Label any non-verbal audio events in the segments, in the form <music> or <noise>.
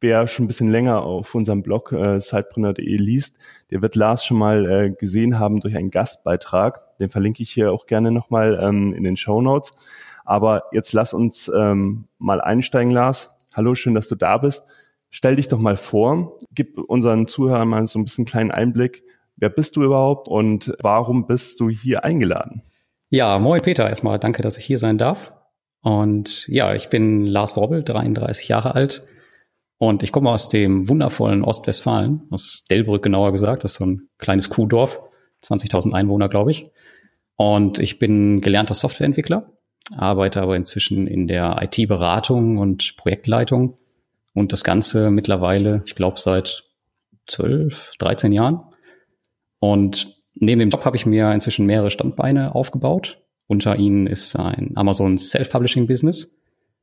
wer schon ein bisschen länger auf unserem Blog äh, sidepreneur.de liest, der wird Lars schon mal äh, gesehen haben durch einen Gastbeitrag. Den verlinke ich hier auch gerne nochmal ähm, in den Show Notes. Aber jetzt lass uns ähm, mal einsteigen, Lars. Hallo, schön, dass du da bist. Stell dich doch mal vor, gib unseren Zuhörern mal so ein bisschen kleinen Einblick. Wer bist du überhaupt und warum bist du hier eingeladen? Ja, moin Peter, erstmal danke, dass ich hier sein darf. Und ja, ich bin Lars Wobbel, 33 Jahre alt, und ich komme aus dem wundervollen Ostwestfalen, aus Delbrück genauer gesagt. Das ist so ein kleines Kuhdorf, 20.000 Einwohner, glaube ich. Und ich bin gelernter Softwareentwickler, arbeite aber inzwischen in der IT-Beratung und Projektleitung. Und das Ganze mittlerweile, ich glaube, seit 12, 13 Jahren. Und neben dem Job habe ich mir inzwischen mehrere Standbeine aufgebaut. Unter ihnen ist ein Amazon Self-Publishing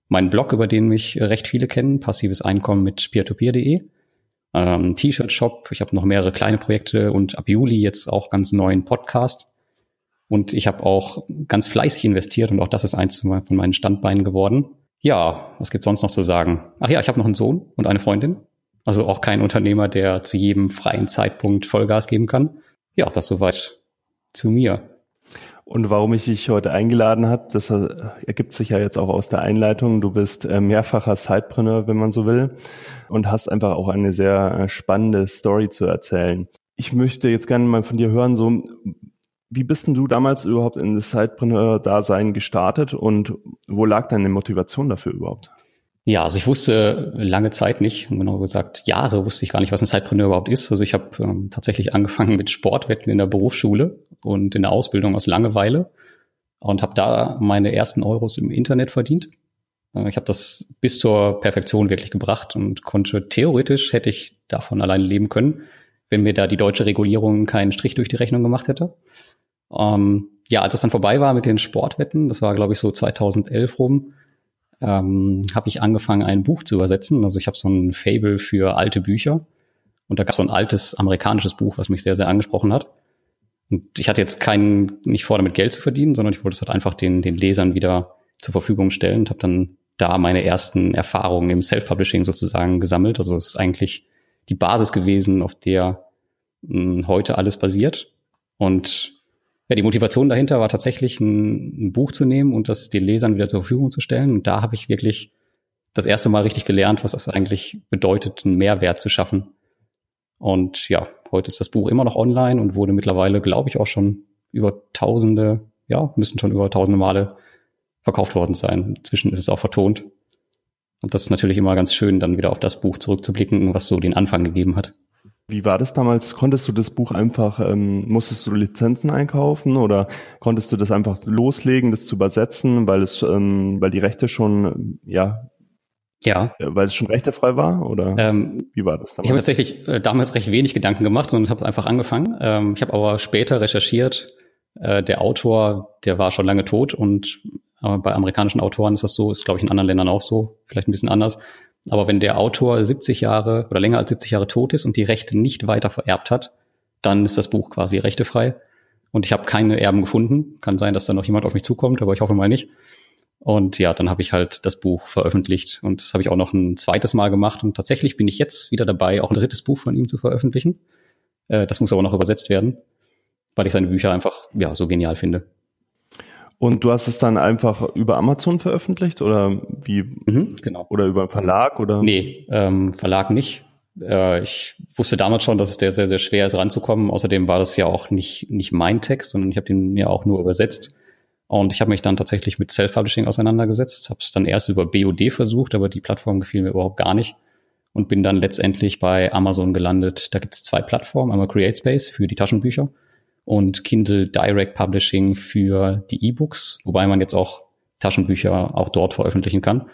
Mein Blog, über den mich recht viele kennen, passives Einkommen mit peertopeer.de. Ähm, T-Shirt-Shop, ich habe noch mehrere kleine Projekte und ab Juli jetzt auch ganz neuen Podcast. Und ich habe auch ganz fleißig investiert und auch das ist eins von meinen Standbeinen geworden. Ja, was gibt's sonst noch zu sagen? Ach ja, ich habe noch einen Sohn und eine Freundin. Also auch kein Unternehmer, der zu jedem freien Zeitpunkt Vollgas geben kann. Ja, das soweit zu mir. Und warum ich dich heute eingeladen habe, das ergibt sich ja jetzt auch aus der Einleitung. Du bist äh, mehrfacher Sidepreneur, wenn man so will, und hast einfach auch eine sehr äh, spannende Story zu erzählen. Ich möchte jetzt gerne mal von dir hören, so, wie bist denn du damals überhaupt in das Sidepreneur-Dasein gestartet und wo lag deine Motivation dafür überhaupt? Ja, also ich wusste lange Zeit nicht, genau gesagt Jahre wusste ich gar nicht, was ein Sidepreneur überhaupt ist. Also ich habe ähm, tatsächlich angefangen mit Sportwetten in der Berufsschule und in der Ausbildung aus Langeweile und habe da meine ersten Euros im Internet verdient. Äh, ich habe das bis zur Perfektion wirklich gebracht und konnte theoretisch hätte ich davon alleine leben können, wenn mir da die deutsche Regulierung keinen Strich durch die Rechnung gemacht hätte. Ähm, ja, als es dann vorbei war mit den Sportwetten, das war glaube ich so 2011 rum, ähm, habe ich angefangen, ein Buch zu übersetzen. Also ich habe so ein Fable für alte Bücher. Und da gab es so ein altes amerikanisches Buch, was mich sehr, sehr angesprochen hat. Und ich hatte jetzt keinen, nicht vor, damit Geld zu verdienen, sondern ich wollte es halt einfach den, den Lesern wieder zur Verfügung stellen und habe dann da meine ersten Erfahrungen im Self-Publishing sozusagen gesammelt. Also es ist eigentlich die Basis gewesen, auf der mh, hm, heute alles basiert. Und ja, die Motivation dahinter war tatsächlich ein, ein, Buch zu nehmen und das den Lesern wieder zur Verfügung zu stellen. Und da habe ich wirklich das erste Mal richtig gelernt, was das eigentlich bedeutet, einen Mehrwert zu schaffen. Und ja, heute ist das Buch immer noch online und wurde mittlerweile, glaube ich, auch schon über tausende, ja, müssen schon über tausende Male verkauft worden sein. Inzwischen ist es auch vertont. Und das ist natürlich immer ganz schön, dann wieder auf das Buch zurückzublicken, was so den Anfang gegeben hat. Wie war das damals? Konntest du das Buch einfach, ähm, musstest du Lizenzen einkaufen oder konntest du das einfach loslegen, das zu übersetzen, weil es, ähm, weil die Rechte schon, ja, ja. Äh, weil es schon rechtefrei war? Oder ähm, wie war das damals? Ich habe tatsächlich äh, damals recht wenig Gedanken gemacht und habe einfach angefangen. Ähm, ich habe aber später recherchiert, äh, der Autor, der war schon lange tot und äh, bei amerikanischen Autoren ist das so, ist glaube ich in anderen Ländern auch so, vielleicht ein bisschen anders. Aber wenn der Autor 70 Jahre oder länger als 70 Jahre tot ist und die Rechte nicht weiter vererbt hat, dann ist das Buch quasi rechtefrei. Und ich habe keine Erben gefunden. Kann sein, dass da noch jemand auf mich zukommt, aber ich hoffe mal nicht. Und ja, dann habe ich halt das Buch veröffentlicht. Und das habe ich auch noch ein zweites Mal gemacht. Und tatsächlich bin ich jetzt wieder dabei, auch ein drittes Buch von ihm zu veröffentlichen. Äh, das muss aber noch übersetzt werden, weil ich seine Bücher einfach ja so genial finde. Und du hast es dann einfach über Amazon veröffentlicht oder wie? Mhm, genau. Oder über Verlag oder? Nee, ähm, Verlag nicht. Äh, ich wusste damals schon, dass es der sehr, sehr schwer ist ranzukommen. Außerdem war das ja auch nicht, nicht mein Text, sondern ich habe den ja auch nur übersetzt. Und ich habe mich dann tatsächlich mit Self-Publishing auseinandergesetzt, habe es dann erst über BOD versucht, aber die Plattform gefiel mir überhaupt gar nicht und bin dann letztendlich bei Amazon gelandet. Da gibt es zwei Plattformen, einmal CreateSpace für die Taschenbücher und Kindle Direct Publishing für die E-Books, wobei man jetzt auch Taschenbücher auch dort veröffentlichen kann.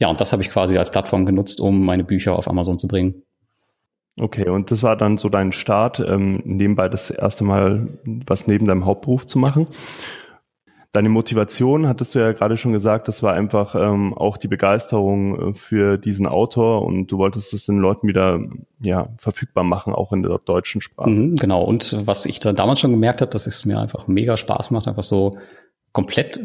Ja, und das habe ich quasi als Plattform genutzt, um meine Bücher auf Amazon zu bringen. Okay, und das war dann so dein Start, ähm, nebenbei das erste Mal was neben deinem Hauptberuf zu machen. Deine Motivation, hattest du ja gerade schon gesagt, das war einfach ähm, auch die Begeisterung äh, für diesen Autor und du wolltest es den Leuten wieder ja, verfügbar machen, auch in der deutschen Sprache. Mhm, genau, und was ich dann damals schon gemerkt habe, dass es mir einfach mega Spaß macht, einfach so komplett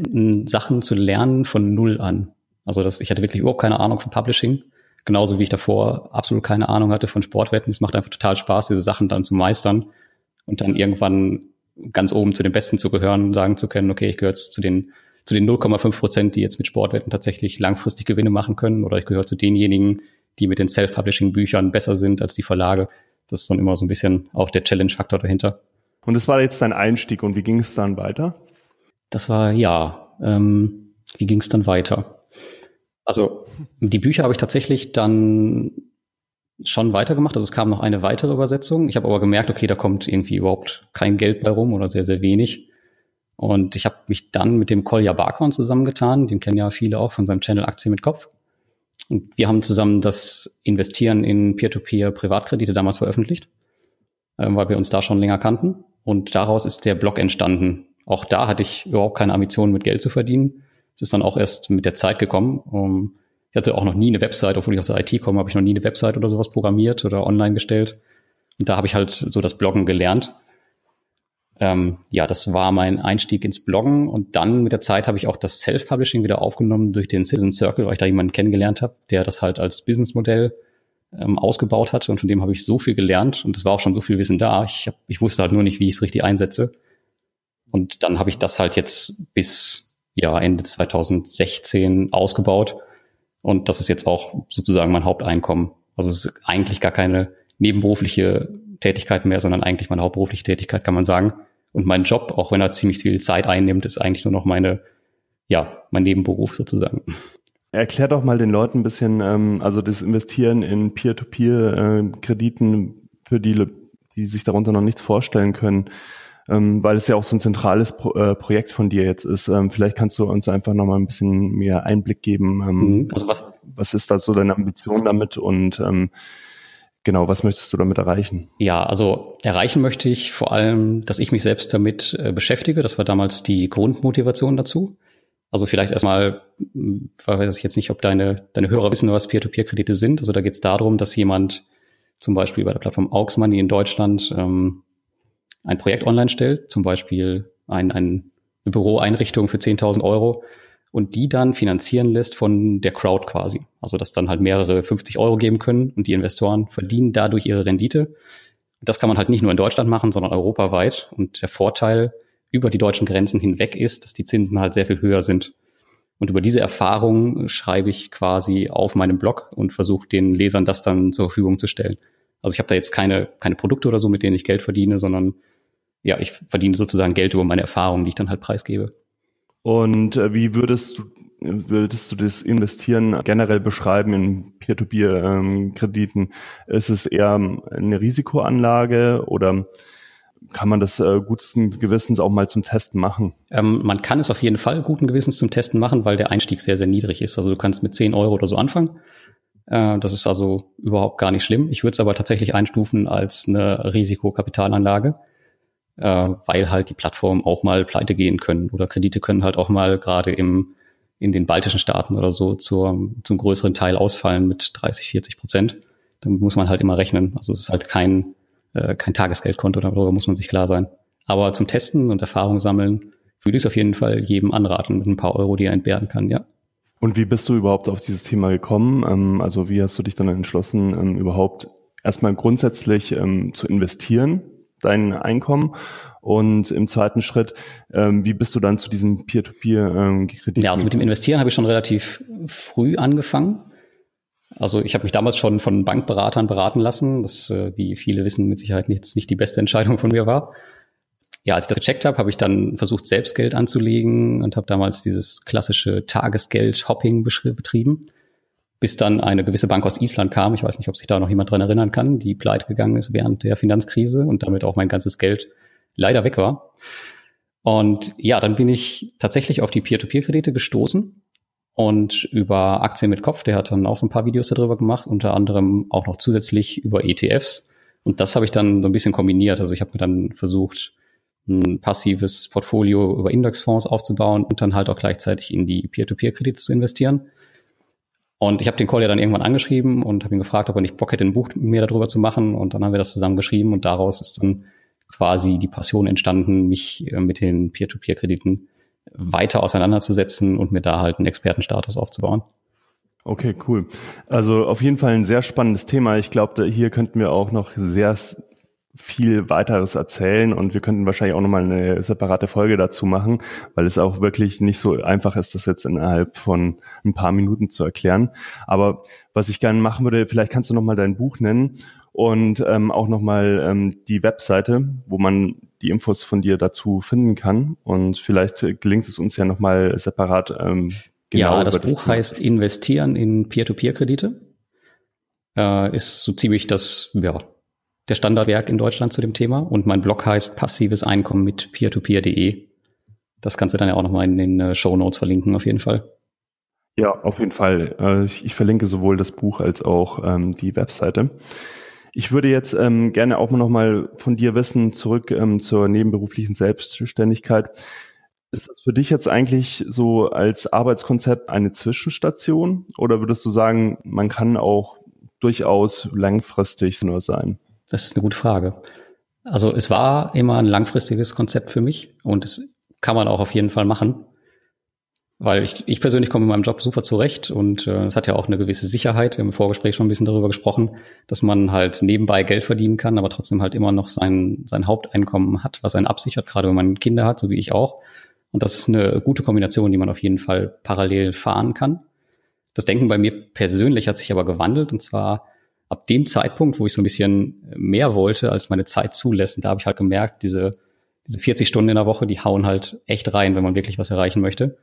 Sachen zu lernen von Null an. Also das, ich hatte wirklich überhaupt keine Ahnung von Publishing genauso wie ich davor absolut keine Ahnung hatte von Sportwetten. Es macht einfach total Spaß, diese Sachen dann zu meistern und dann irgendwann ganz oben zu den Besten zu gehören und sagen zu können, okay, ich gehöre jetzt zu den zu den 0,5 Prozent, die jetzt mit Sportwetten tatsächlich langfristig Gewinne machen können, oder ich gehöre zu denjenigen, die mit den Self-Publishing-Büchern besser sind als die Verlage. Das ist dann immer so ein bisschen auch der Challenge-Faktor dahinter. Und das war jetzt dein Einstieg und wie ging es dann weiter? Das war ja. Ähm, wie ging es dann weiter? Also die Bücher habe ich tatsächlich dann schon weitergemacht. Also es kam noch eine weitere Übersetzung. Ich habe aber gemerkt, okay, da kommt irgendwie überhaupt kein Geld bei rum oder sehr, sehr wenig. Und ich habe mich dann mit dem Kolja Barkhorn zusammengetan. Den kennen ja viele auch von seinem Channel Aktien mit Kopf. Und wir haben zusammen das Investieren in Peer-to-Peer-Privatkredite damals veröffentlicht, äh, weil wir uns da schon länger kannten. Und daraus ist der Blog entstanden. Auch da hatte ich überhaupt keine Ambitionen, mit Geld zu verdienen. Es ist dann auch erst mit der Zeit gekommen. Ich hatte auch noch nie eine Website, obwohl ich aus der IT komme, habe ich noch nie eine Website oder sowas programmiert oder online gestellt. Und da habe ich halt so das Bloggen gelernt. Ähm, ja, das war mein Einstieg ins Bloggen und dann mit der Zeit habe ich auch das Self-Publishing wieder aufgenommen durch den Citizen Circle, weil ich da jemanden kennengelernt habe, der das halt als Businessmodell ähm, ausgebaut hat und von dem habe ich so viel gelernt und es war auch schon so viel Wissen da. Ich, hab, ich wusste halt nur nicht, wie ich es richtig einsetze. Und dann habe ich das halt jetzt bis ja Ende 2016 ausgebaut. Und das ist jetzt auch sozusagen mein Haupteinkommen. Also es ist eigentlich gar keine nebenberufliche Tätigkeit mehr, sondern eigentlich meine hauptberufliche Tätigkeit, kann man sagen. Und mein Job, auch wenn er ziemlich viel Zeit einnimmt, ist eigentlich nur noch meine, ja, mein Nebenberuf sozusagen. Erklär doch mal den Leuten ein bisschen, ähm, also das Investieren in Peer-to-Peer-Krediten äh, für die, die sich darunter noch nichts vorstellen können ähm, weil es ja auch so ein zentrales Pro äh, Projekt von dir jetzt ist. Ähm, vielleicht kannst du uns einfach nochmal ein bisschen mehr Einblick geben. Ähm, mhm. also was, was ist da so deine Ambition damit und ähm, genau, was möchtest du damit erreichen? Ja, also erreichen möchte ich vor allem, dass ich mich selbst damit äh, beschäftige. Das war damals die Grundmotivation dazu. Also vielleicht erstmal, hm, weiß ich jetzt nicht, ob deine, deine Hörer wissen, was Peer-to-Peer-Kredite sind. Also da geht es darum, dass jemand zum Beispiel bei der Plattform Aux Money in Deutschland ähm, ein Projekt online stellt, zum Beispiel ein, ein, eine Büroeinrichtung für 10.000 Euro und die dann finanzieren lässt von der Crowd quasi. Also dass dann halt mehrere 50 Euro geben können und die Investoren verdienen dadurch ihre Rendite. Das kann man halt nicht nur in Deutschland machen, sondern europaweit. Und der Vorteil über die deutschen Grenzen hinweg ist, dass die Zinsen halt sehr viel höher sind. Und über diese Erfahrung schreibe ich quasi auf meinem Blog und versuche den Lesern das dann zur Verfügung zu stellen. Also ich habe da jetzt keine, keine Produkte oder so, mit denen ich Geld verdiene, sondern ja, ich verdiene sozusagen Geld über meine Erfahrungen, die ich dann halt preisgebe. Und äh, wie würdest du würdest du das Investieren generell beschreiben in Peer-to-Peer-Krediten? Ähm, ist es eher eine Risikoanlage oder kann man das äh, guten Gewissens auch mal zum Testen machen? Ähm, man kann es auf jeden Fall guten Gewissens zum Testen machen, weil der Einstieg sehr, sehr niedrig ist. Also du kannst mit 10 Euro oder so anfangen äh, das ist also überhaupt gar nicht schlimm. Ich würde es aber tatsächlich einstufen als eine Risikokapitalanlage, äh, weil halt die Plattformen auch mal pleite gehen können oder Kredite können halt auch mal gerade im in den baltischen Staaten oder so zur, zum größeren Teil ausfallen mit 30, 40 Prozent. Damit muss man halt immer rechnen. Also es ist halt kein, äh, kein Tagesgeldkonto, darüber muss man sich klar sein. Aber zum Testen und Erfahrung sammeln würde ich es auf jeden Fall jedem anraten mit ein paar Euro, die er entbehren kann, ja. Und wie bist du überhaupt auf dieses Thema gekommen? Ähm, also wie hast du dich dann entschlossen, ähm, überhaupt erstmal grundsätzlich ähm, zu investieren, dein Einkommen? Und im zweiten Schritt, wie bist du dann zu diesem Peer-to-Peer-Kredit? ja, also mit dem Investieren habe ich schon relativ früh angefangen. Also ich habe mich damals schon von Bankberatern beraten lassen, das, äh, wie viele wissen, mit Sicherheit nicht, nicht die beste Entscheidung von mir war ja, als ich das gecheckt habe, habe ich dann versucht, selbst Geld anzulegen und habe damals dieses klassische Tagesgeld-Hopping betrieben, bis dann eine gewisse Bank aus Island kam. Ich weiß nicht, ob sich da noch jemand dran erinnern kann, die pleite gegangen ist während der Finanzkrise und damit auch mein ganzes Geld leider weg war. Und ja, dann bin ich tatsächlich auf die Peer-to-Peer-Kredite gestoßen und über Aktien mit Kopf, der hat dann auch so ein paar Videos darüber gemacht, unter anderem auch noch zusätzlich über ETFs Und das habe ich dann so ein bisschen kombiniert. Also ich habe mir dann versucht, ein passives Portfolio über Indexfonds aufzubauen und dann halt auch gleichzeitig in die Peer-to-Peer-Kredite zu investieren. Und ich habe den Call ja dann irgendwann angeschrieben und habe ihn gefragt, ob er nicht Bock hätte, ein Buch mit mir darüber zu machen. Und dann haben wir das zusammen geschrieben und daraus ist dann quasi die Passion entstanden, mich äh, mit den Peer-to-Peer-Krediten weiter auseinanderzusetzen und mir da halt einen Expertenstatus aufzubauen. Okay, cool. Also auf jeden Fall ein sehr spannendes Thema. Ich glaube, hier könnten wir auch noch sehr viel weiteres erzählen und wir könnten wahrscheinlich auch nochmal eine separate Folge dazu machen, weil es auch wirklich nicht so einfach ist, das jetzt innerhalb von ein paar Minuten zu erklären. Aber was ich gerne machen würde, vielleicht kannst du nochmal dein Buch nennen und ähm, auch nochmal ähm, die Webseite, wo man die Infos von dir dazu finden kann. Und vielleicht gelingt es uns ja nochmal separat. Ähm, genau ja, das Buch das heißt Investieren in Peer-to-Peer-Kredite. Äh, ist so ziemlich das, ja, der Standardwerk in Deutschland zu dem Thema. Und mein Blog heißt passives Einkommen mit peertopeer.de. Das kannst du dann ja auch nochmal in den äh, Show Notes verlinken, auf jeden Fall. Ja, auf jeden Fall. Äh, ich verlinke sowohl das Buch als auch ähm, die Webseite. Ich würde jetzt ähm, gerne auch noch mal von dir wissen, zurück ähm, zur nebenberuflichen Selbstständigkeit. Ist das für dich jetzt eigentlich so als Arbeitskonzept eine Zwischenstation oder würdest du sagen, man kann auch durchaus langfristig nur sein? Das ist eine gute Frage. Also es war immer ein langfristiges Konzept für mich und es kann man auch auf jeden Fall machen. Weil ich, ich persönlich komme in meinem Job super zurecht und äh, es hat ja auch eine gewisse Sicherheit. Wir haben im Vorgespräch schon ein bisschen darüber gesprochen, dass man halt nebenbei Geld verdienen kann, aber trotzdem halt immer noch sein, sein Haupteinkommen hat, was einen absichert, gerade wenn man Kinder hat, so wie ich auch. Und das ist eine gute Kombination, die man auf jeden Fall parallel fahren kann. Das Denken bei mir persönlich hat sich aber gewandelt und zwar ab dem Zeitpunkt, wo ich so ein bisschen mehr wollte, als meine Zeit zulässt, da habe ich halt gemerkt, diese, diese 40 Stunden in der Woche, die hauen halt echt rein, wenn man wirklich was erreichen möchte.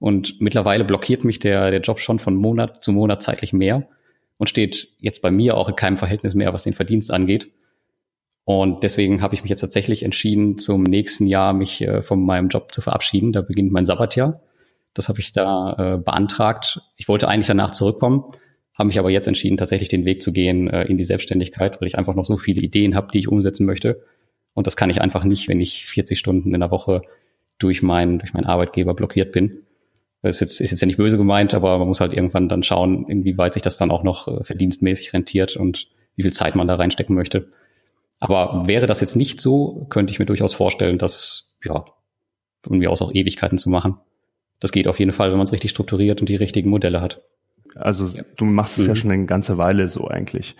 Und mittlerweile blockiert mich der, der Job schon von Monat zu Monat zeitlich mehr und steht jetzt bei mir auch in keinem Verhältnis mehr, was den Verdienst angeht. Und deswegen habe ich mich jetzt tatsächlich entschieden, zum nächsten Jahr mich äh, von meinem Job zu verabschieden. Da beginnt mein Sabbatjahr. Das habe ich da äh, beantragt. Ich wollte eigentlich danach zurückkommen, habe mich aber jetzt entschieden, tatsächlich den Weg zu gehen äh, in die Selbstständigkeit, weil ich einfach noch so viele Ideen habe, die ich umsetzen möchte. Und das kann ich einfach nicht, wenn ich 40 Stunden in der Woche durch meinen, durch meinen Arbeitgeber blockiert bin. Das ist jetzt, ist jetzt ja nicht böse gemeint, aber man muss halt irgendwann dann schauen, inwieweit sich das dann auch noch äh, verdienstmäßig rentiert und wie viel Zeit man da reinstecken möchte. Aber wäre das jetzt nicht so, könnte ich mir durchaus vorstellen, das, ja, mir aus auch Ewigkeiten zu machen. Das geht auf jeden Fall, wenn man es richtig strukturiert und die richtigen Modelle hat. Also ja. du machst es mhm. ja schon eine ganze Weile so eigentlich.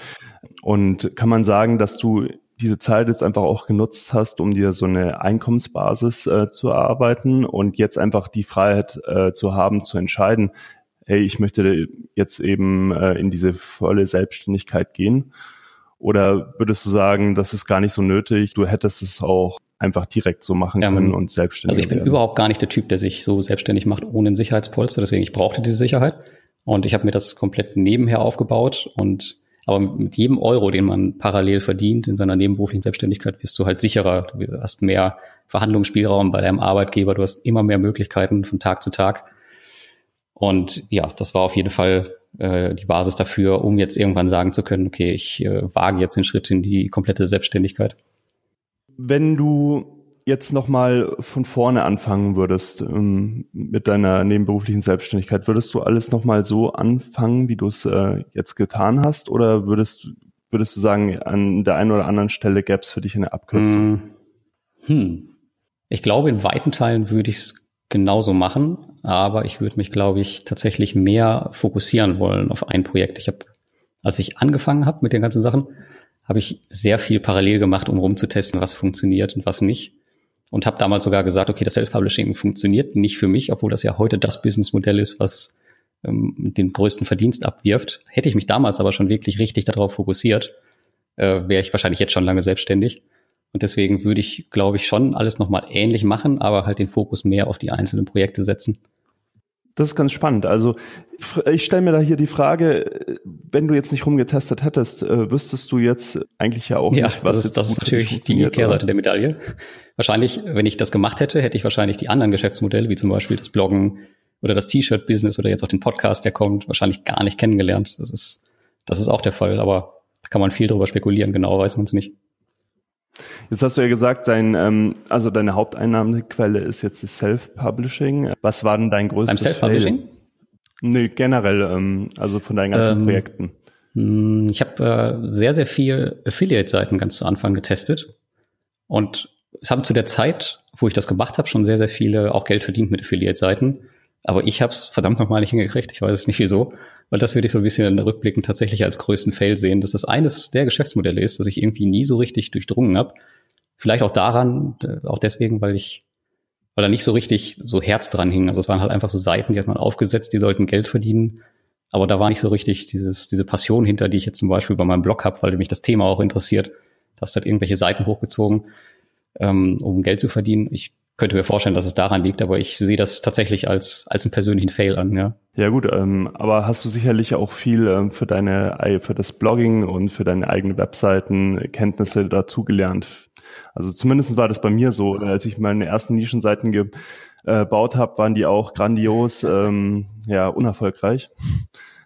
Und kann man sagen, dass du diese Zeit jetzt einfach auch genutzt hast, um dir so eine Einkommensbasis äh, zu erarbeiten und jetzt einfach die Freiheit äh, zu haben, zu entscheiden, hey, ich möchte jetzt eben äh, in diese volle Selbstständigkeit gehen? Oder würdest du sagen, das ist gar nicht so nötig, du hättest es auch einfach direkt so machen können ähm, und selbstständig Also ich bin werden. überhaupt gar nicht der Typ, der sich so selbstständig macht ohne ein Sicherheitspolster, deswegen ich brauchte diese Sicherheit und ich habe mir das komplett nebenher aufgebaut und aber mit jedem Euro, den man parallel verdient in seiner nebenberuflichen Selbstständigkeit, wirst du halt sicherer. Du hast mehr Verhandlungsspielraum bei deinem Arbeitgeber. Du hast immer mehr Möglichkeiten von Tag zu Tag. Und ja, das war auf jeden Fall äh, die Basis dafür, um jetzt irgendwann sagen zu können, okay, ich äh, wage jetzt den Schritt in die komplette Selbstständigkeit. Wenn du jetzt nochmal von vorne anfangen würdest ähm, mit deiner nebenberuflichen Selbstständigkeit, würdest du alles nochmal so anfangen, wie du es äh, jetzt getan hast? Oder würdest, würdest du sagen, an der einen oder anderen Stelle gäbe es für dich eine Abkürzung? Hm. hm. Ich glaube, in weiten Teilen würde ich es genauso machen, aber ich würde mich, glaube ich, tatsächlich mehr fokussieren wollen auf ein Projekt. Ich habe, als ich angefangen habe mit den ganzen Sachen, habe ich sehr viel parallel gemacht, um rumzutesten, was funktioniert und was nicht und habe damals sogar gesagt, okay, das Self-Publishing funktioniert nicht für mich, obwohl das ja heute das Businessmodell ist, was ähm, den größten Verdienst abwirft. Hätte ich mich damals aber schon wirklich richtig darauf fokussiert, äh, wäre ich wahrscheinlich jetzt schon lange selbstständig. Und deswegen würde ich, glaube ich, schon alles nochmal ähnlich machen, aber halt den Fokus mehr auf die einzelnen Projekte setzen. Das ist ganz spannend. Also ich stelle mir da hier die Frage, wenn du jetzt nicht rumgetestet hättest, äh, wüsstest du jetzt eigentlich ja auch ja, nicht, was das ist, das ist natürlich die Kehrseite der Medaille. Wahrscheinlich, wenn ich das gemacht hätte, hätte ich wahrscheinlich die anderen Geschäftsmodelle, wie zum Beispiel das Bloggen oder das T-Shirt-Business oder jetzt auch den Podcast, der kommt, wahrscheinlich gar nicht kennengelernt. Das ist, das ist auch der Fall. Aber kann man viel darüber spekulieren, genau weiß man es nicht. Jetzt hast du ja gesagt, dein, ähm, also deine Haupteinnahmequelle ist jetzt das Self-Publishing. Was war denn dein größtes Beim Self-Publishing? Nee, generell, ähm, also von deinen ganzen ähm, Projekten. Hm, ich habe äh, sehr, sehr viel Affiliate-Seiten ganz zu Anfang getestet. Und es haben zu der Zeit, wo ich das gemacht habe, schon sehr, sehr viele auch Geld verdient mit Affiliate-Seiten. Aber ich habe es verdammt nochmal nicht hingekriegt. Ich weiß es nicht wieso. Weil das würde ich so ein bisschen rückblickend tatsächlich als größten Fail sehen, dass das eines der Geschäftsmodelle ist, dass ich irgendwie nie so richtig durchdrungen habe. Vielleicht auch daran, äh, auch deswegen, weil ich, weil da nicht so richtig so Herz dran hing. Also es waren halt einfach so Seiten, die hat man aufgesetzt, die sollten Geld verdienen. Aber da war nicht so richtig dieses, diese Passion hinter, die ich jetzt zum Beispiel bei meinem Blog habe, weil mich das Thema auch interessiert. Da hast halt irgendwelche Seiten hochgezogen, ähm, um Geld zu verdienen. Ich könnte mir vorstellen, dass es daran liegt, aber ich sehe das tatsächlich als, als einen persönlichen Fail an, ja. Ja gut, ähm, aber hast du sicherlich auch viel ähm, für deine, für das Blogging und für deine eigenen Webseiten Kenntnisse dazugelernt. Also zumindest war das bei mir so, als ich meine ersten Nischenseiten gebaut habe, waren die auch grandios, ähm, ja, unerfolgreich.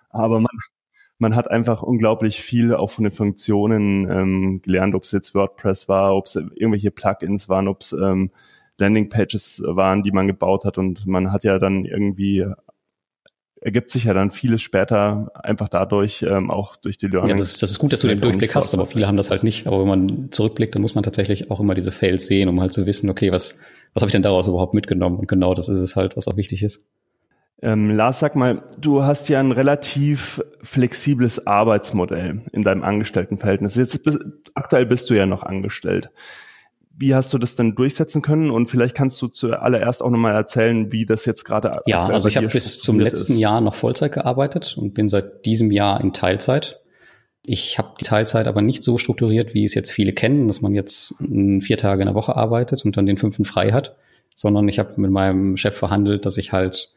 Aber man, man hat einfach unglaublich viel auch von den Funktionen ähm, gelernt, ob es jetzt WordPress war, ob es irgendwelche Plugins waren, ob es ähm, Landingpages waren, die man gebaut hat und man hat ja dann irgendwie ergibt sich ja dann vieles später einfach dadurch, ähm, auch durch die Learning. Ja, das, ist, das ist gut, dass du den Durchblick hast, aber viele haben das halt nicht. Aber wenn man zurückblickt, dann muss man tatsächlich auch immer diese Fails sehen, um halt zu wissen, okay, was, was habe ich denn daraus überhaupt mitgenommen? Und genau das ist es halt, was auch wichtig ist. Ähm, Lars, sag mal, du hast ja ein relativ flexibles Arbeitsmodell in deinem Angestelltenverhältnis. Jetzt bist, aktuell bist du ja noch angestellt. Wie hast du das denn durchsetzen können? Und vielleicht kannst du zuallererst auch nochmal erzählen, wie das jetzt gerade Ja, also ich habe bis zum letzten ist. Jahr noch Vollzeit gearbeitet und bin seit diesem Jahr in Teilzeit. Ich habe die Teilzeit aber nicht so strukturiert, wie es jetzt viele kennen, dass man jetzt vier Tage in der Woche arbeitet und dann den fünften frei hat, sondern ich habe mit meinem Chef verhandelt, dass ich halt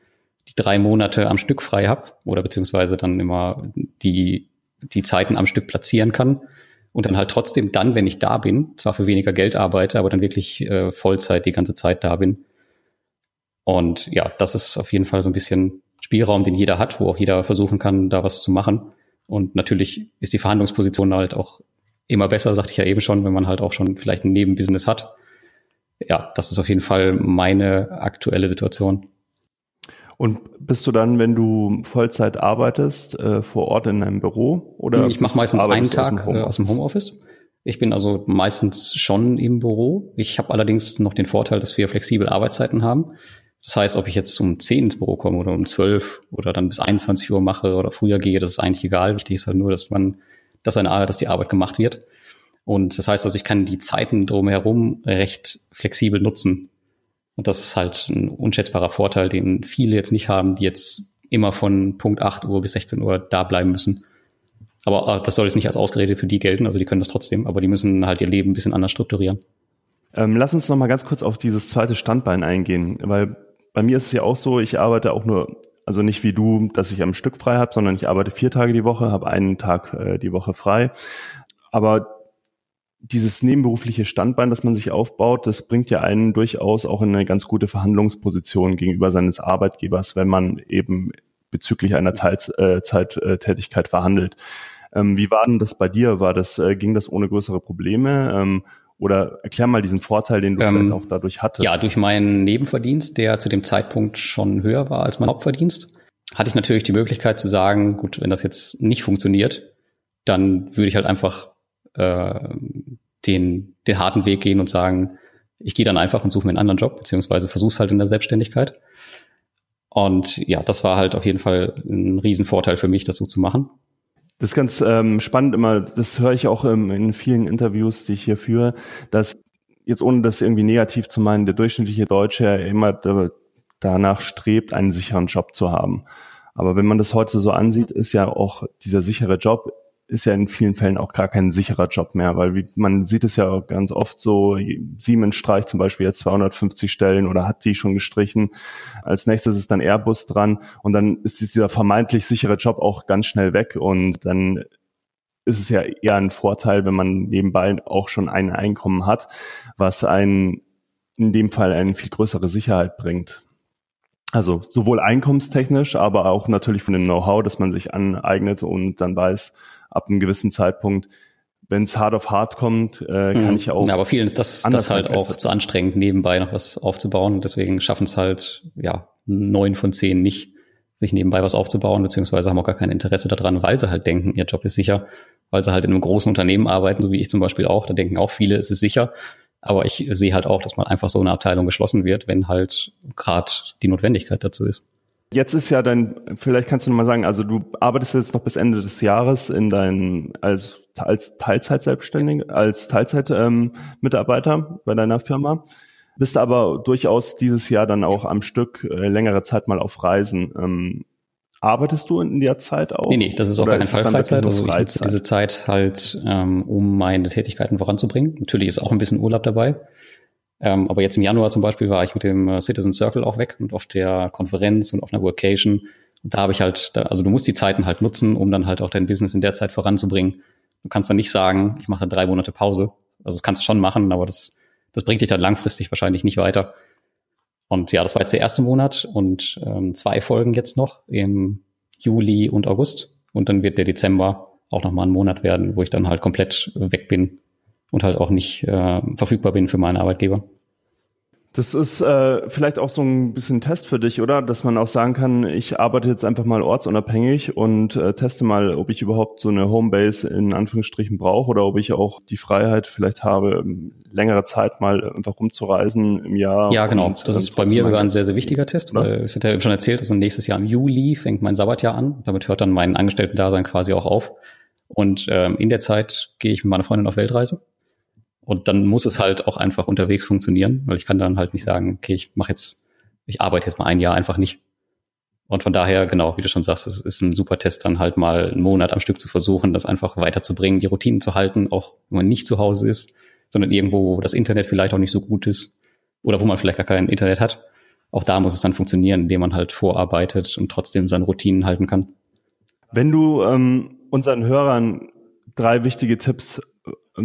die drei Monate am Stück frei habe oder beziehungsweise dann immer die, die Zeiten am Stück platzieren kann und dann halt trotzdem dann, wenn ich da bin, zwar für weniger Geld arbeite, aber dann wirklich äh, Vollzeit die ganze Zeit da bin. Und ja, das ist auf jeden Fall so ein bisschen Spielraum, den jeder hat, wo auch jeder versuchen kann, da was zu machen. Und natürlich ist die Verhandlungsposition halt auch immer besser, sagte ich ja eben schon, wenn man halt auch schon vielleicht ein Nebenbusiness hat. Ja, das ist auf jeden Fall meine aktuelle Situation. Und bist du dann, wenn du Vollzeit arbeitest, äh, vor Ort in einem Büro? Oder ich mache meistens einen Tag aus dem, äh, aus dem Homeoffice. Ich bin also meistens schon im Büro. Ich habe allerdings noch den Vorteil, dass wir flexible Arbeitszeiten haben. Das heißt, ob ich jetzt um 10 ins Büro komme oder um 12 oder dann bis 21 Uhr mache oder früher gehe, das ist eigentlich egal. Wichtig ist halt nur, dass man, dass eine, dass die Arbeit gemacht wird. Und das heißt also, ich kann die Zeiten drumherum recht flexibel nutzen. Und das ist halt ein unschätzbarer Vorteil, den viele jetzt nicht haben, die jetzt immer von Punkt 8 Uhr bis 16 Uhr da bleiben müssen. Aber äh, das soll jetzt nicht als Ausrede für die gelten, also die können das trotzdem, aber die müssen halt ihr Leben ein bisschen anders strukturieren. Ähm, lass uns noch mal ganz kurz auf dieses zweite Standbein eingehen, weil bei mir ist es ja auch so, ich arbeite auch nur, also nicht wie du, dass ich am Stück frei habe, sondern ich arbeite vier Tage die Woche, habe einen Tag äh, die Woche frei. Aber dieses nebenberufliche Standbein, das man sich aufbaut, das bringt ja einen durchaus auch in eine ganz gute Verhandlungsposition gegenüber seines Arbeitgebers, wenn man eben bezüglich einer Teilzeittätigkeit verhandelt. Ähm, wie war denn das bei dir? War das, äh, ging das ohne größere Probleme? Ähm, oder erklär mal diesen Vorteil, den du ähm, vielleicht auch dadurch hattest. Ja, durch meinen Nebenverdienst, der zu dem Zeitpunkt schon höher war als mein Hauptverdienst, hatte ich natürlich die Möglichkeit zu sagen, gut, wenn das jetzt nicht funktioniert, dann würde ich halt einfach äh, den, den harten Weg gehen und sagen, ich gehe dann einfach und suche mir einen anderen Job, beziehungsweise versuche halt in der Selbstständigkeit. Und ja, das war halt auf jeden Fall ein Riesenvorteil für mich, das so zu machen. Das ist ganz ähm, spannend immer, das höre ich auch ähm, in vielen Interviews, die ich hier führe, dass jetzt ohne das irgendwie negativ zu meinen, der durchschnittliche Deutsche immer danach strebt, einen sicheren Job zu haben. Aber wenn man das heute so ansieht, ist ja auch dieser sichere Job ist ja in vielen Fällen auch gar kein sicherer Job mehr, weil wie, man sieht es ja ganz oft so, Siemens streicht zum Beispiel jetzt 250 Stellen oder hat die schon gestrichen. Als nächstes ist dann Airbus dran und dann ist dieser vermeintlich sichere Job auch ganz schnell weg und dann ist es ja eher ein Vorteil, wenn man nebenbei auch schon ein Einkommen hat, was einen in dem Fall eine viel größere Sicherheit bringt. Also sowohl einkommenstechnisch, aber auch natürlich von dem Know-how, das man sich aneignet und dann weiß, ab einem gewissen Zeitpunkt, wenn es hart auf hart kommt, äh, kann mhm. ich auch. Ja, aber vielen ist das, das halt auch zu anstrengend, nebenbei noch was aufzubauen. deswegen schaffen es halt, ja, neun von zehn nicht, sich nebenbei was aufzubauen, beziehungsweise haben auch gar kein Interesse daran, weil sie halt denken, ihr Job ist sicher, weil sie halt in einem großen Unternehmen arbeiten, so wie ich zum Beispiel auch. Da denken auch viele, es ist sicher. Aber ich sehe halt auch, dass man einfach so eine Abteilung geschlossen wird, wenn halt gerade die Notwendigkeit dazu ist. Jetzt ist ja dein, vielleicht kannst du mal sagen, also du arbeitest jetzt noch bis Ende des Jahres in dein, als, als Teilzeit-Selbstständig, als Teilzeit-Mitarbeiter ähm, bei deiner Firma, bist aber durchaus dieses Jahr dann auch am Stück äh, längere Zeit mal auf Reisen. Ähm, arbeitest du in der Zeit auch? Nee, nee, das ist auch gar kein Fall Freizeit. Also ich nutze diese Zeit halt, ähm, um meine Tätigkeiten voranzubringen. Natürlich ist auch ein bisschen Urlaub dabei. Ähm, aber jetzt im Januar zum Beispiel war ich mit dem äh, Citizen Circle auch weg und auf der Konferenz und auf einer Workation. Und da habe ich halt, da, also du musst die Zeiten halt nutzen, um dann halt auch dein Business in der Zeit voranzubringen. Du kannst dann nicht sagen, ich mache dann drei Monate Pause. Also das kannst du schon machen, aber das, das bringt dich dann langfristig wahrscheinlich nicht weiter. Und ja, das war jetzt der erste Monat und ähm, zwei Folgen jetzt noch im Juli und August. Und dann wird der Dezember auch nochmal ein Monat werden, wo ich dann halt komplett weg bin und halt auch nicht äh, verfügbar bin für meinen Arbeitgeber. Das ist äh, vielleicht auch so ein bisschen Test für dich, oder? Dass man auch sagen kann, ich arbeite jetzt einfach mal ortsunabhängig und äh, teste mal, ob ich überhaupt so eine Homebase in Anführungsstrichen brauche oder ob ich auch die Freiheit vielleicht habe, längere Zeit mal einfach rumzureisen im Jahr. Ja, genau. Und, das ist bei mir sogar ein sehr, sehr wichtiger Test, oder? weil ich hatte ja schon erzählt, dass so nächstes Jahr im Juli fängt mein Sabbatjahr an. Damit hört dann mein Angestellten-Dasein quasi auch auf. Und ähm, in der Zeit gehe ich mit meiner Freundin auf Weltreise und dann muss es halt auch einfach unterwegs funktionieren, weil ich kann dann halt nicht sagen, okay, ich mache jetzt, ich arbeite jetzt mal ein Jahr einfach nicht. Und von daher, genau, wie du schon sagst, es ist ein super Test, dann halt mal einen Monat am Stück zu versuchen, das einfach weiterzubringen, die Routinen zu halten, auch wenn man nicht zu Hause ist, sondern irgendwo, wo das Internet vielleicht auch nicht so gut ist oder wo man vielleicht gar kein Internet hat. Auch da muss es dann funktionieren, indem man halt vorarbeitet und trotzdem seine Routinen halten kann. Wenn du ähm, unseren Hörern drei wichtige Tipps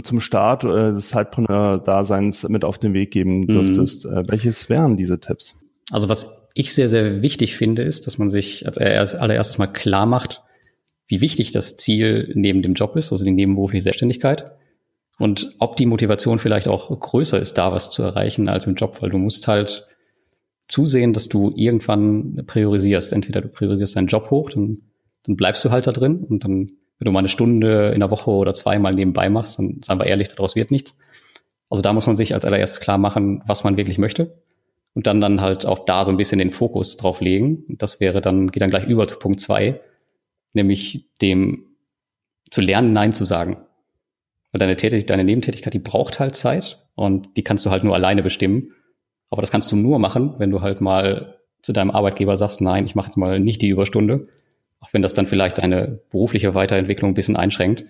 zum Start äh, des Zeitpreneur-Daseins mit auf den Weg geben mhm. dürftest, mhm. äh, welches wären diese Tipps? Also was ich sehr, sehr wichtig finde, ist, dass man sich als allererstes mal klar macht, wie wichtig das Ziel neben dem Job ist, also die nebenberufliche Selbstständigkeit. Und ob die Motivation vielleicht auch größer ist, da was zu erreichen als im Job, weil du musst halt zusehen, dass du irgendwann priorisierst. Entweder du priorisierst deinen Job hoch, dann, dann bleibst du halt da drin und dann wenn du mal eine Stunde in der Woche oder zweimal nebenbei machst, dann sagen wir ehrlich, daraus wird nichts. Also da muss man sich als allererstes klar machen, was man wirklich möchte. Und dann dann halt auch da so ein bisschen den Fokus drauf legen. Das wäre dann, geht dann gleich über zu Punkt zwei, nämlich dem zu lernen, Nein zu sagen. Weil deine Tätigkeit, deine Nebentätigkeit, die braucht halt Zeit und die kannst du halt nur alleine bestimmen. Aber das kannst du nur machen, wenn du halt mal zu deinem Arbeitgeber sagst, nein, ich mache jetzt mal nicht die Überstunde, auch wenn das dann vielleicht deine berufliche Weiterentwicklung ein bisschen einschränkt.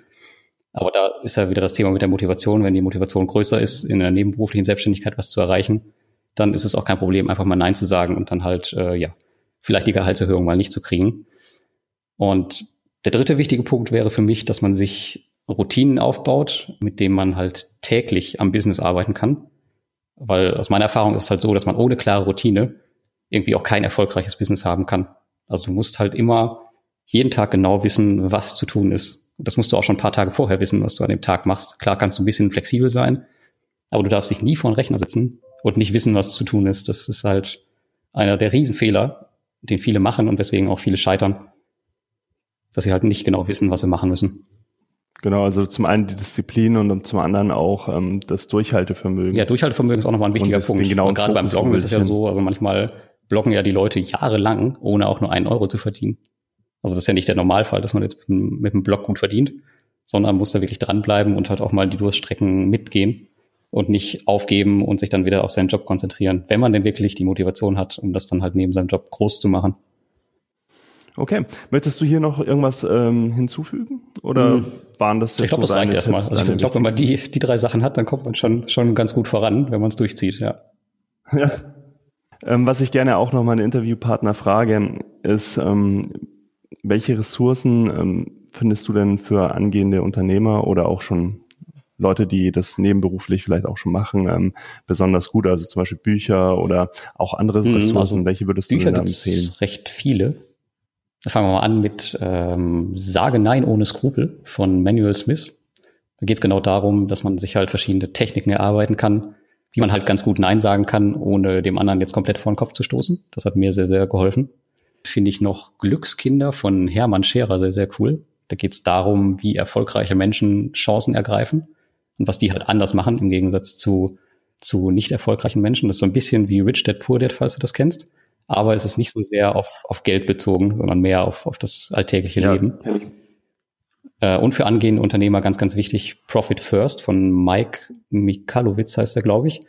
Aber da ist ja wieder das Thema mit der Motivation. Wenn die Motivation größer ist, in der nebenberuflichen Selbstständigkeit was zu erreichen, dann ist es auch kein Problem, einfach mal Nein zu sagen und dann halt, äh, ja, vielleicht die Gehaltserhöhung mal nicht zu kriegen. Und der dritte wichtige Punkt wäre für mich, dass man sich Routinen aufbaut, mit denen man halt täglich am Business arbeiten kann. Weil aus meiner Erfahrung ist es halt so, dass man ohne klare Routine irgendwie auch kein erfolgreiches Business haben kann. Also du musst halt immer jeden Tag genau wissen, was zu tun ist. Und das musst du auch schon ein paar Tage vorher wissen, was du an dem Tag machst. Klar kannst du ein bisschen flexibel sein, aber du darfst dich nie vor den Rechner sitzen und nicht wissen, was zu tun ist. Das ist halt einer der Riesenfehler, den viele machen und weswegen auch viele scheitern, dass sie halt nicht genau wissen, was sie machen müssen. Genau, also zum einen die Disziplin und zum anderen auch ähm, das Durchhaltevermögen. Ja, Durchhaltevermögen ist auch nochmal ein wichtiger Punkt. Genau und gerade beim Bloggen ist es ja so, also manchmal bloggen ja die Leute jahrelang, ohne auch nur einen Euro zu verdienen. Also das ist ja nicht der Normalfall, dass man jetzt mit einem Blog gut verdient, sondern muss da wirklich dranbleiben und halt auch mal die Durststrecken mitgehen und nicht aufgeben und sich dann wieder auf seinen Job konzentrieren, wenn man denn wirklich die Motivation hat, um das dann halt neben seinem Job groß zu machen. Okay. Möchtest du hier noch irgendwas ähm, hinzufügen? Oder hm. waren das jetzt Ich glaube, so das reicht erstmal. Also ich glaube, wenn man die, die drei Sachen hat, dann kommt man schon, schon ganz gut voran, wenn man es durchzieht, ja. <laughs> Ja. Ähm, was ich gerne auch noch meine Interviewpartner frage, ist, ähm, welche Ressourcen ähm, findest du denn für angehende Unternehmer oder auch schon Leute, die das nebenberuflich vielleicht auch schon machen, ähm, besonders gut? Also zum Beispiel Bücher oder auch andere hm, Ressourcen. Also Welche würdest du Bücher denn empfehlen? Recht viele. Fangen wir mal an mit ähm, Sage Nein ohne Skrupel von Manuel Smith. Da geht es genau darum, dass man sich halt verschiedene Techniken erarbeiten kann, wie man halt ganz gut Nein sagen kann, ohne dem anderen jetzt komplett vor den Kopf zu stoßen. Das hat mir sehr, sehr geholfen. Finde ich noch Glückskinder von Hermann Scherer sehr, sehr cool. Da geht es darum, wie erfolgreiche Menschen Chancen ergreifen und was die halt anders machen im Gegensatz zu, zu nicht erfolgreichen Menschen. Das ist so ein bisschen wie Rich Dad Poor Dad, falls du das kennst. Aber es ist nicht so sehr auf, auf Geld bezogen, sondern mehr auf, auf das alltägliche ja, Leben. Äh, und für angehende Unternehmer ganz, ganz wichtig, Profit First von Mike Mikalowitz heißt er, glaube ich,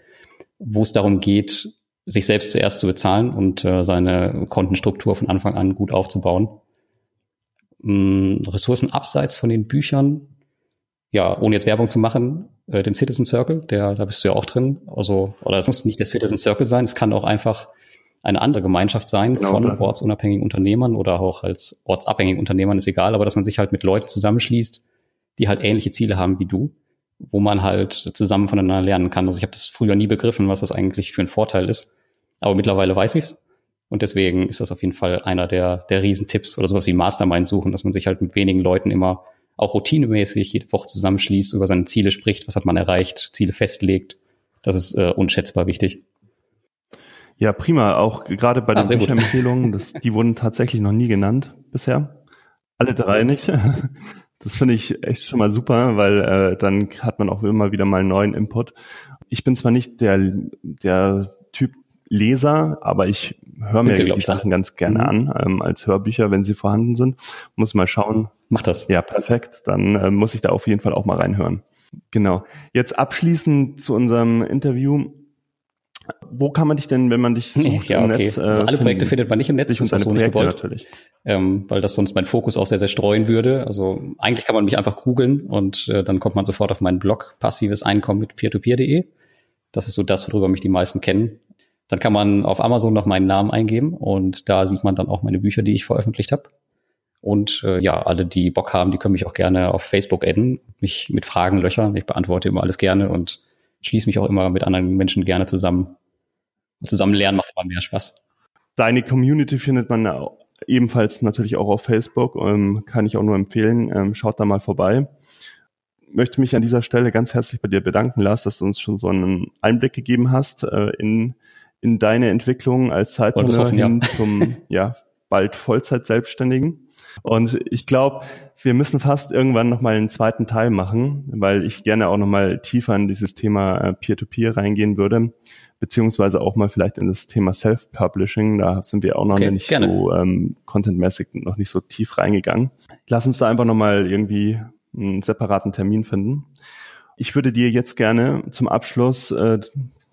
wo es darum geht, sich selbst zuerst zu bezahlen und äh, seine Kontenstruktur von Anfang an gut aufzubauen. Mm, Ressourcen abseits von den Büchern, ja, ohne jetzt Werbung zu machen, äh, den Citizen Circle, der, da bist du ja auch drin. Also, oder es muss nicht der Citizen Circle sein, es kann auch einfach eine andere Gemeinschaft sein genau, von klar. ortsunabhängigen Unternehmern oder auch als ortsabhängigen Unternehmern, ist egal, aber dass man sich halt mit Leuten zusammenschließt, die halt ähnliche Ziele haben wie du, wo man halt zusammen voneinander lernen kann. Also ich habe das früher nie begriffen, was das eigentlich für ein Vorteil ist, aber mittlerweile weiß ich's und deswegen ist das auf jeden Fall einer der, der Riesentipps oder sowas wie Mastermind suchen, dass man sich halt mit wenigen Leuten immer auch routinemäßig jede Woche zusammenschließt, über seine Ziele spricht, was hat man erreicht, Ziele festlegt. Das ist äh, unschätzbar wichtig. Ja, prima. Auch gerade bei ah, den Bücherempfehlungen, das, die wurden tatsächlich noch nie genannt bisher. Alle drei nicht. <laughs> Das finde ich echt schon mal super, weil äh, dann hat man auch immer wieder mal neuen Input. Ich bin zwar nicht der, der Typ Leser, aber ich höre mir die Sachen ganz gerne mhm. an, ähm, als Hörbücher, wenn sie vorhanden sind. Muss mal schauen. Mach das. Ja, perfekt. Dann äh, muss ich da auf jeden Fall auch mal reinhören. Genau. Jetzt abschließend zu unserem Interview. Wo kann man dich denn, wenn man dich <laughs> sucht ja, okay. Netz? Äh, also alle finden? Projekte findet man nicht im Netz, dich und deine Projekte gewollt, natürlich. Ähm, weil das sonst meinen Fokus auch sehr, sehr streuen würde. Also eigentlich kann man mich einfach googeln und äh, dann kommt man sofort auf meinen Blog passives Einkommen mit peertopeer.de. Das ist so das, worüber mich die meisten kennen. Dann kann man auf Amazon noch meinen Namen eingeben und da sieht man dann auch meine Bücher, die ich veröffentlicht habe. Und äh, ja, alle, die Bock haben, die können mich auch gerne auf Facebook adden, mich mit Fragen löchern. Ich beantworte immer alles gerne und schließe mich auch immer mit anderen Menschen gerne zusammen. Zusammen lernen macht immer mehr Spaß. Deine Community findet man ebenfalls natürlich auch auf Facebook. Ähm, kann ich auch nur empfehlen. Ähm, schaut da mal vorbei. Möchte mich an dieser Stelle ganz herzlich bei dir bedanken, Lars, dass du uns schon so einen Einblick gegeben hast äh, in, in deine Entwicklung als Zeitpreneur hin ja. zum <laughs> ja, bald Vollzeit-Selbstständigen. Und ich glaube, wir müssen fast irgendwann nochmal einen zweiten Teil machen, weil ich gerne auch nochmal tiefer in dieses Thema äh, Peer-to-Peer -Peer reingehen würde, beziehungsweise auch mal vielleicht in das Thema Self-Publishing. Da sind wir auch noch okay, nicht gerne. so ähm, contentmäßig noch nicht so tief reingegangen. Lass uns da einfach nochmal irgendwie einen separaten Termin finden. Ich würde dir jetzt gerne zum Abschluss äh,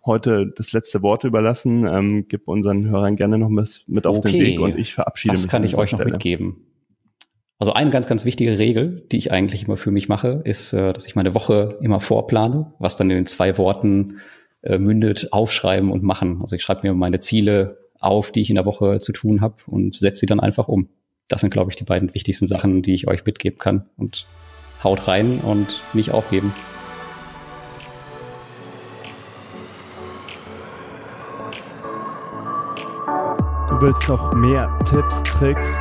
heute das letzte Wort überlassen. Ähm, gib unseren Hörern gerne noch mit, mit auf okay. den Weg und ich verabschiede Was mich. Was kann ich euch Stelle. noch mitgeben? Also eine ganz, ganz wichtige Regel, die ich eigentlich immer für mich mache, ist, äh, dass ich meine Woche immer vorplane, was dann in zwei Worten äh, mündet, aufschreiben und machen. Also ich schreibe mir meine Ziele auf, die ich in der Woche zu tun habe und setze sie dann einfach um. Das sind, glaube ich, die beiden wichtigsten Sachen, die ich euch mitgeben kann. Und haut rein und nicht aufgeben. Du willst noch mehr Tipps, Tricks